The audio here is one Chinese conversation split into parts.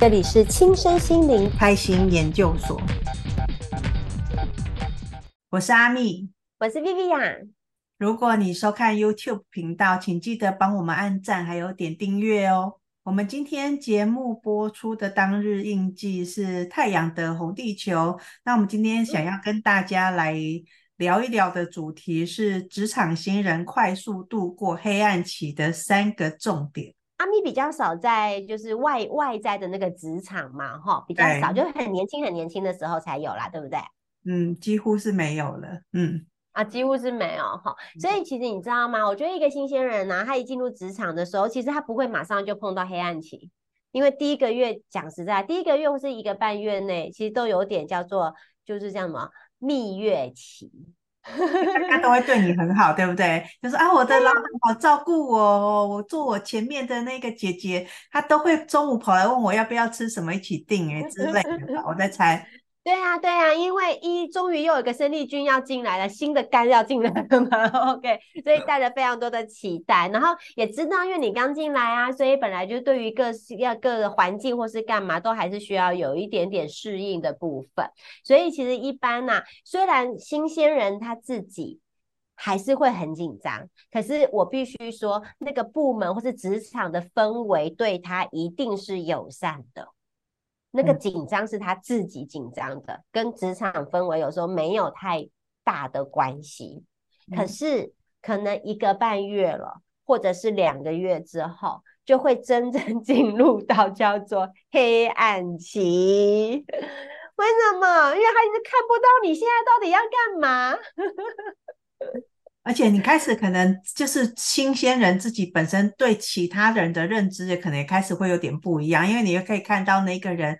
这里是轻身心灵开心研究所，我是阿蜜，我是 Vivian。如果你收看 YouTube 频道，请记得帮我们按赞，还有点订阅哦。我们今天节目播出的当日印记是太阳的红地球。那我们今天想要跟大家来聊一聊的主题是职场新人快速度过黑暗期的三个重点。阿咪比较少在就是外外在的那个职场嘛，哈，比较少，就很年轻很年轻的时候才有啦，对不对？嗯，几乎是没有了，嗯，啊，几乎是没有哈。所以其实你知道吗？我觉得一个新鲜人呢、啊，他一进入职场的时候，其实他不会马上就碰到黑暗期，因为第一个月讲实在，第一个月或是一个半月内，其实都有点叫做就是这样嘛，蜜月期。大家都会对你很好，对不对？就是啊，我的老板好照顾我，我坐我前面的那个姐姐，她都会中午跑来问我要不要吃什么，一起订哎之类的。我在猜。对啊，对啊，因为一终于又有一个生力军要进来了，新的肝要进来了嘛，OK，所以带着非常多的期待，然后也知道，因为你刚进来啊，所以本来就对于各要各个环境或是干嘛，都还是需要有一点点适应的部分。所以其实一般呐、啊，虽然新鲜人他自己还是会很紧张，可是我必须说，那个部门或是职场的氛围对他一定是友善的。那个紧张是他自己紧张的，跟职场氛围有时候没有太大的关系。可是可能一个半月了，或者是两个月之后，就会真正 进入到叫做黑暗期。为什么？因为他一直看不到你现在到底要干嘛。而且你开始可能就是新鲜人自己本身对其他人的认知也可能也开始会有点不一样，因为你又可以看到那个人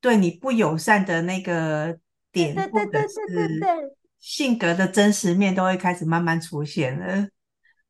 对你不友善的那个点，或者是性格的真实面都会开始慢慢出现了。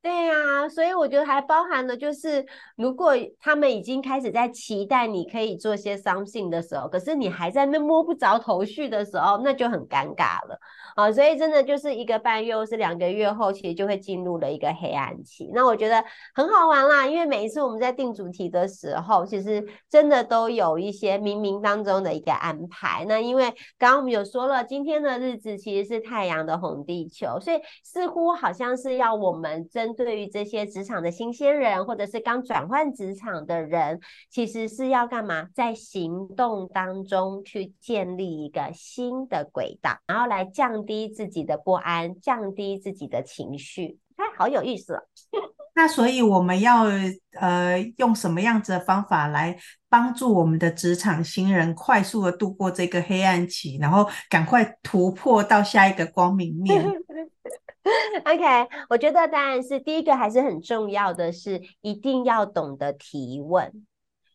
对呀、所以我觉得还包含了，就是如果他们已经开始在期待你可以做些 something 的时候，可是你还在那摸不着头绪的时候，那就很尴尬了啊！所以真的就是一个半月或是两个月后，其实就会进入了一个黑暗期。那我觉得很好玩啦，因为每一次我们在定主题的时候，其实真的都有一些冥冥当中的一个安排。那因为刚刚我们有说了，今天的日子其实是太阳的红地球，所以似乎好像是要我们真。对于这些职场的新鲜人，或者是刚转换职场的人，其实是要干嘛？在行动当中去建立一个新的轨道，然后来降低自己的不安，降低自己的情绪。哎，好有意思哦。那所以我们要呃用什么样子的方法来帮助我们的职场新人快速的度过这个黑暗期，然后赶快突破到下一个光明面？OK，我觉得当然是第一个还是很重要的是，一定要懂得提问，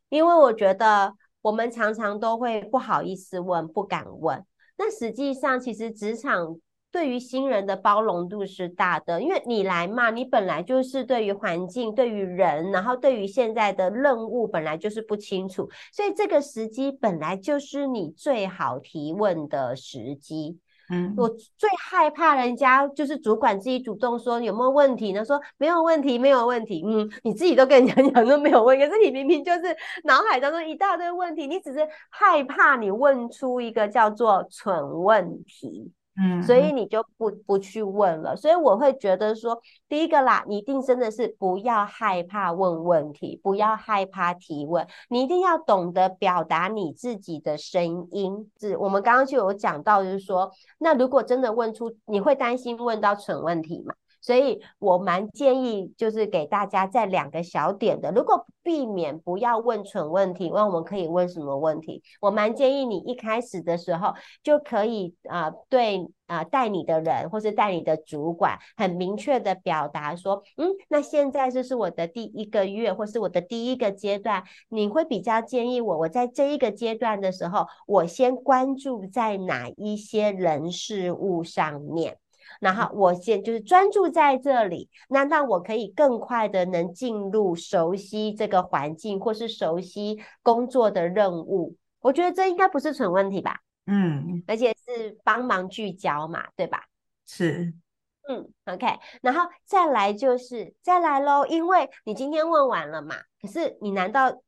因为我觉得我们常常都会不好意思问，不敢问。那实际上，其实职场对于新人的包容度是大的，因为你来嘛，你本来就是对于环境、对于人，然后对于现在的任务本来就是不清楚，所以这个时机本来就是你最好提问的时机。嗯，我最害怕人家就是主管自己主动说有没有问题呢？说没有问题，没有问题。嗯，你自己都跟人家讲都没有问，可是你明明就是脑海当中一大堆问题，你只是害怕你问出一个叫做蠢问题。嗯，所以你就不不去问了。所以我会觉得说，第一个啦，你一定真的是不要害怕问问题，不要害怕提问，你一定要懂得表达你自己的声音。是我们刚刚就有讲到，就是说，那如果真的问出，你会担心问到蠢问题吗？所以我蛮建议，就是给大家在两个小点的，如果避免不要问蠢问题，问我们可以问什么问题？我蛮建议你一开始的时候就可以啊、对啊，带、你的人或是带你的主管，很明确的表达说，嗯，那现在这是我的第一个月，或是我的第一个阶段，你会比较建议我，我在这一个阶段的时候，我先关注在哪一些人事物上面。然后我先就是专注在这里，那让我可以更快的能进入熟悉这个环境，或是熟悉工作的任务。我觉得这应该不是蠢问题吧？嗯，而且是帮忙聚焦嘛，对吧？是，嗯，OK。然后再来就是再来喽，因为你今天问完了嘛，可是你难道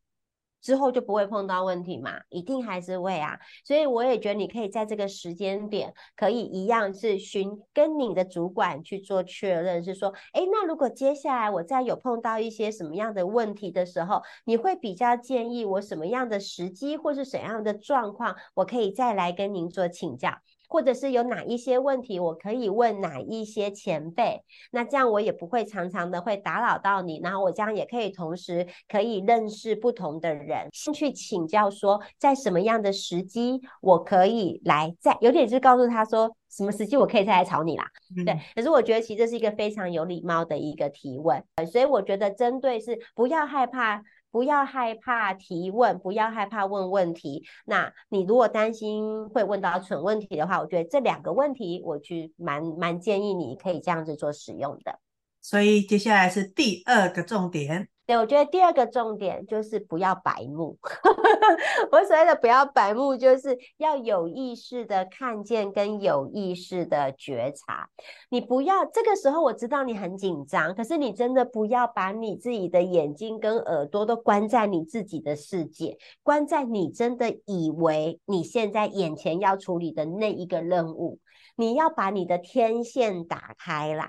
之后就不会碰到问题嘛？一定还是会啊。所以我也觉得你可以在这个时间点，可以一样是寻跟你的主管去做确认，是说，哎，那如果接下来我再有碰到一些什么样的问题的时候，你会比较建议我什么样的时机或是什么样的状况，我可以再来跟您做请教。或者是有哪一些问题，我可以问哪一些前辈，那这样我也不会常常的会打扰到你，然后我这样也可以同时可以认识不同的人，先去请教说在什么样的时机我可以来在，有点是告诉他说什么时机我可以再来找你啦，嗯、对。可是我觉得其实这是一个非常有礼貌的一个提问，所以我觉得针对是不要害怕。不要害怕提问，不要害怕问问题。那你如果担心会问到蠢问题的话，我觉得这两个问题，我去蛮蛮建议你可以这样子做使用的。所以接下来是第二个重点。我觉得第二个重点就是不要白目。我所谓的不要白目，就是要有意识的看见跟有意识的觉察。你不要这个时候，我知道你很紧张，可是你真的不要把你自己的眼睛跟耳朵都关在你自己的世界，关在你真的以为你现在眼前要处理的那一个任务。你要把你的天线打开来。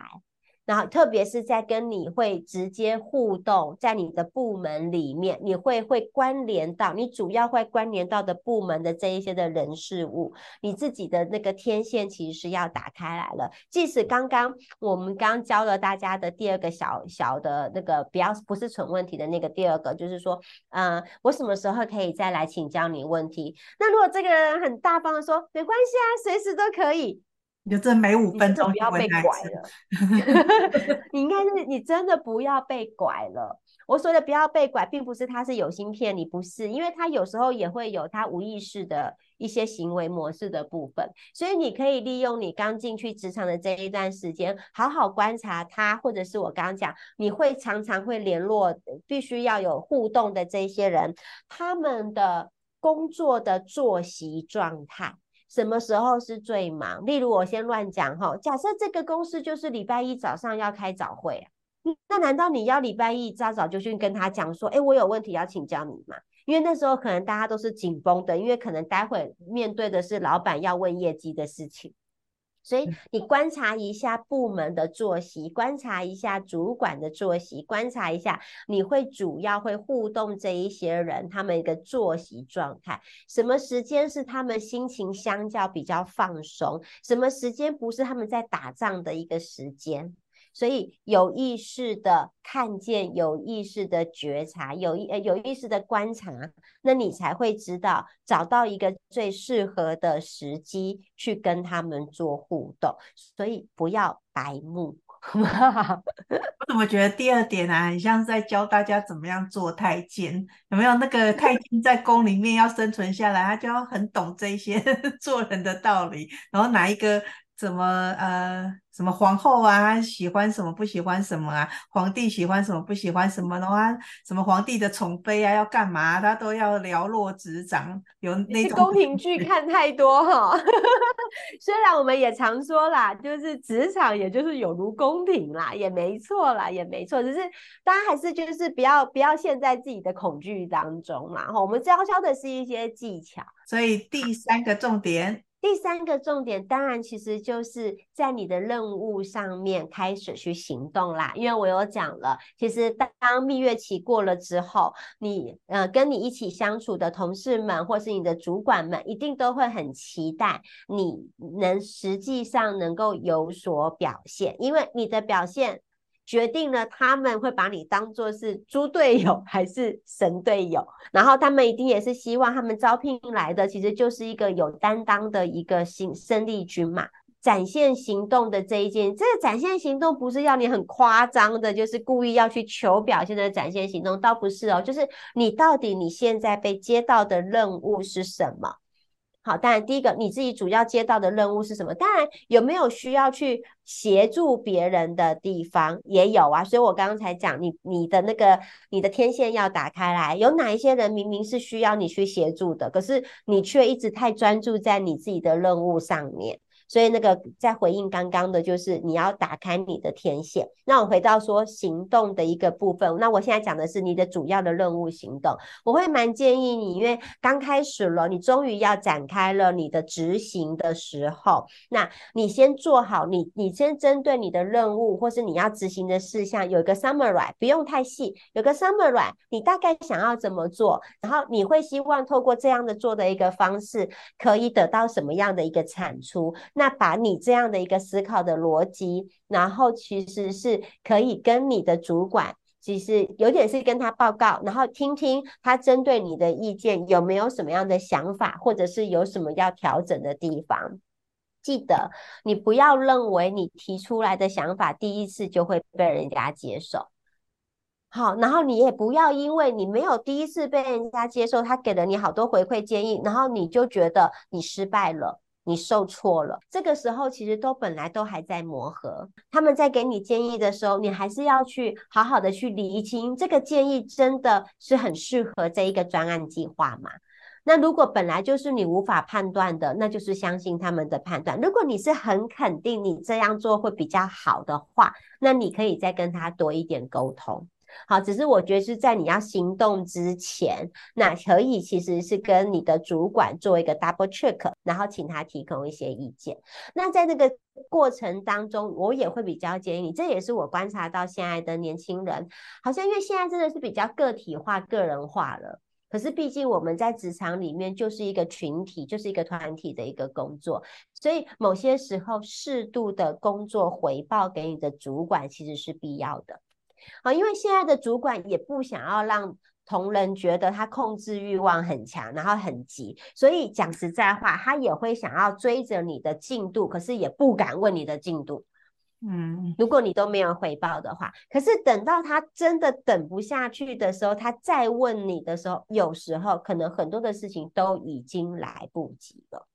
然后，特别是在跟你会直接互动，在你的部门里面，你会会关联到你主要会关联到的部门的这一些的人事物，你自己的那个天线其实是要打开来了。即使刚刚我们刚教了大家的第二个小小的那个不要不是蠢问题的那个第二个，就是说，嗯，我什么时候可以再来请教你问题？那如果这个人很大方的说，没关系啊，随时都可以。你就这每五分钟不要被拐了，你应该是你真的不要被拐了。我说的不要被拐，并不是他是有心骗你，不是，因为他有时候也会有他无意识的一些行为模式的部分，所以你可以利用你刚进去职场的这一段时间，好好观察他，或者是我刚刚讲，你会常常会联络，必须要有互动的这些人，他们的工作的作息状态。什么时候是最忙？例如我先乱讲哈，假设这个公司就是礼拜一早上要开早会啊，那难道你要礼拜一早早就去跟他讲说，诶，我有问题要请教你吗？因为那时候可能大家都是紧绷的，因为可能待会面对的是老板要问业绩的事情。所以你观察一下部门的作息，观察一下主管的作息，观察一下你会主要会互动这一些人他们一个作息状态，什么时间是他们心情相较比较放松，什么时间不是他们在打仗的一个时间。所以有意识的看见，有意识的觉察，有意呃有意识的观察，那你才会知道找到一个最适合的时机去跟他们做互动。所以不要白目。我怎么觉得第二点啊，很像是在教大家怎么样做太监？有没有那个太 监在宫里面要生存下来，他就要很懂这些 做人的道理，然后哪一个？什么呃，什么皇后啊，喜欢什么不喜欢什么啊？皇帝喜欢什么不喜欢什么的话，什么皇帝的宠妃啊，要干嘛？他都要了若指掌。有那种宫廷剧看太多哈。虽然我们也常说啦，就是职场也就是有如宫廷啦，也没错啦，也没错。只是大家还是就是不要不要陷在自己的恐惧当中嘛。哈，我们教教的是一些技巧。所以第三个重点。第三个重点，当然其实就是在你的任务上面开始去行动啦。因为我有讲了，其实当蜜月期过了之后，你呃跟你一起相处的同事们，或是你的主管们，一定都会很期待你能实际上能够有所表现，因为你的表现。决定了他们会把你当做是猪队友 还是神队友，然后他们一定也是希望他们招聘来的其实就是一个有担当的一个新生力军嘛。展现行动的这一件，这个展现行动不是要你很夸张的，就是故意要去求表现的展现行动，倒不是哦，就是你到底你现在被接到的任务是什么？好，当然第一个你自己主要接到的任务是什么？当然有没有需要去协助别人的地方也有啊。所以我刚才讲，你你的那个你的天线要打开来，有哪一些人明明是需要你去协助的，可是你却一直太专注在你自己的任务上面。所以那个在回应刚刚的，就是你要打开你的天线。那我回到说行动的一个部分，那我现在讲的是你的主要的任务行动。我会蛮建议你，因为刚开始了，你终于要展开了你的执行的时候，那你先做好你，你先针对你的任务或是你要执行的事项有一个 summary，不用太细，有个 summary，你大概想要怎么做，然后你会希望透过这样的做的一个方式，可以得到什么样的一个产出？那那把你这样的一个思考的逻辑，然后其实是可以跟你的主管，其实有点是跟他报告，然后听听他针对你的意见有没有什么样的想法，或者是有什么要调整的地方。记得你不要认为你提出来的想法第一次就会被人家接受。好，然后你也不要因为你没有第一次被人家接受，他给了你好多回馈建议，然后你就觉得你失败了。你受挫了，这个时候其实都本来都还在磨合。他们在给你建议的时候，你还是要去好好的去理清，这个建议真的是很适合这一个专案计划吗？那如果本来就是你无法判断的，那就是相信他们的判断。如果你是很肯定你这样做会比较好的话，那你可以再跟他多一点沟通。好，只是我觉得是在你要行动之前，那可以其实是跟你的主管做一个 double check，然后请他提供一些意见。那在这个过程当中，我也会比较建议你，这也是我观察到现在的年轻人，好像因为现在真的是比较个体化、个人化了。可是毕竟我们在职场里面就是一个群体，就是一个团体的一个工作，所以某些时候适度的工作回报给你的主管其实是必要的。好，因为现在的主管也不想要让同仁觉得他控制欲望很强，然后很急，所以讲实在话，他也会想要追着你的进度，可是也不敢问你的进度。嗯，如果你都没有回报的话，可是等到他真的等不下去的时候，他再问你的时候，有时候可能很多的事情都已经来不及了。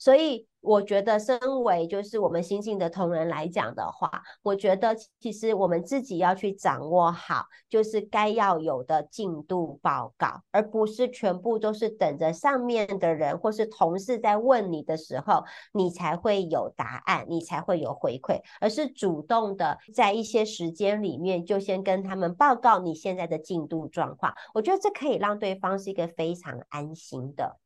所以我觉得，身为就是我们新进的同仁来讲的话，我觉得其实我们自己要去掌握好，就是该要有的进度报告，而不是全部都是等着上面的人或是同事在问你的时候，你才会有答案，你才会有回馈，而是主动的在一些时间里面就先跟他们报告你现在的进度状况。我觉得这可以让对方是一个非常安心的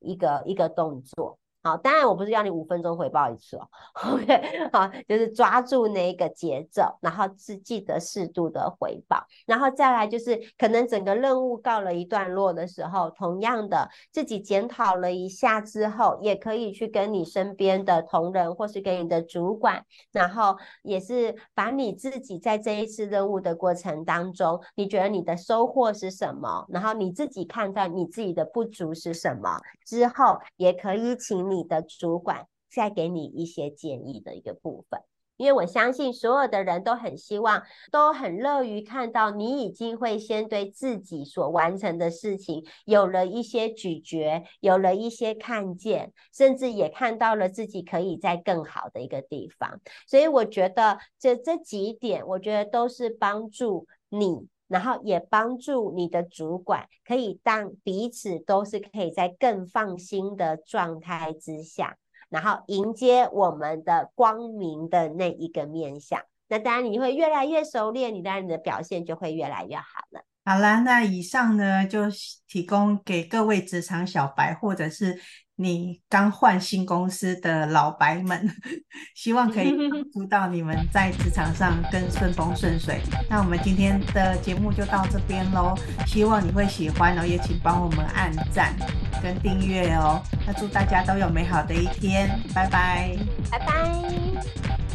一个一个动作。好，当然我不是要你五分钟回报一次哦。OK，好，就是抓住那个节奏，然后是记得适度的回报，然后再来就是可能整个任务告了一段落的时候，同样的自己检讨了一下之后，也可以去跟你身边的同仁或是跟你的主管，然后也是把你自己在这一次任务的过程当中，你觉得你的收获是什么？然后你自己看到你自己的不足是什么？之后也可以请你。你的主管再给你一些建议的一个部分，因为我相信所有的人都很希望，都很乐于看到你已经会先对自己所完成的事情有了一些咀嚼，有了一些看见，甚至也看到了自己可以在更好的一个地方。所以我觉得这这几点，我觉得都是帮助你。然后也帮助你的主管，可以当彼此都是可以在更放心的状态之下，然后迎接我们的光明的那一个面向。那当然你会越来越熟练，你当然你的表现就会越来越好了。好啦，那以上呢就提供给各位职场小白，或者是。你刚换新公司的老白们，希望可以帮 助到你们在职场上更顺风顺水。那我们今天的节目就到这边喽，希望你会喜欢哦，也请帮我们按赞跟订阅哦。那祝大家都有美好的一天，拜拜，拜拜。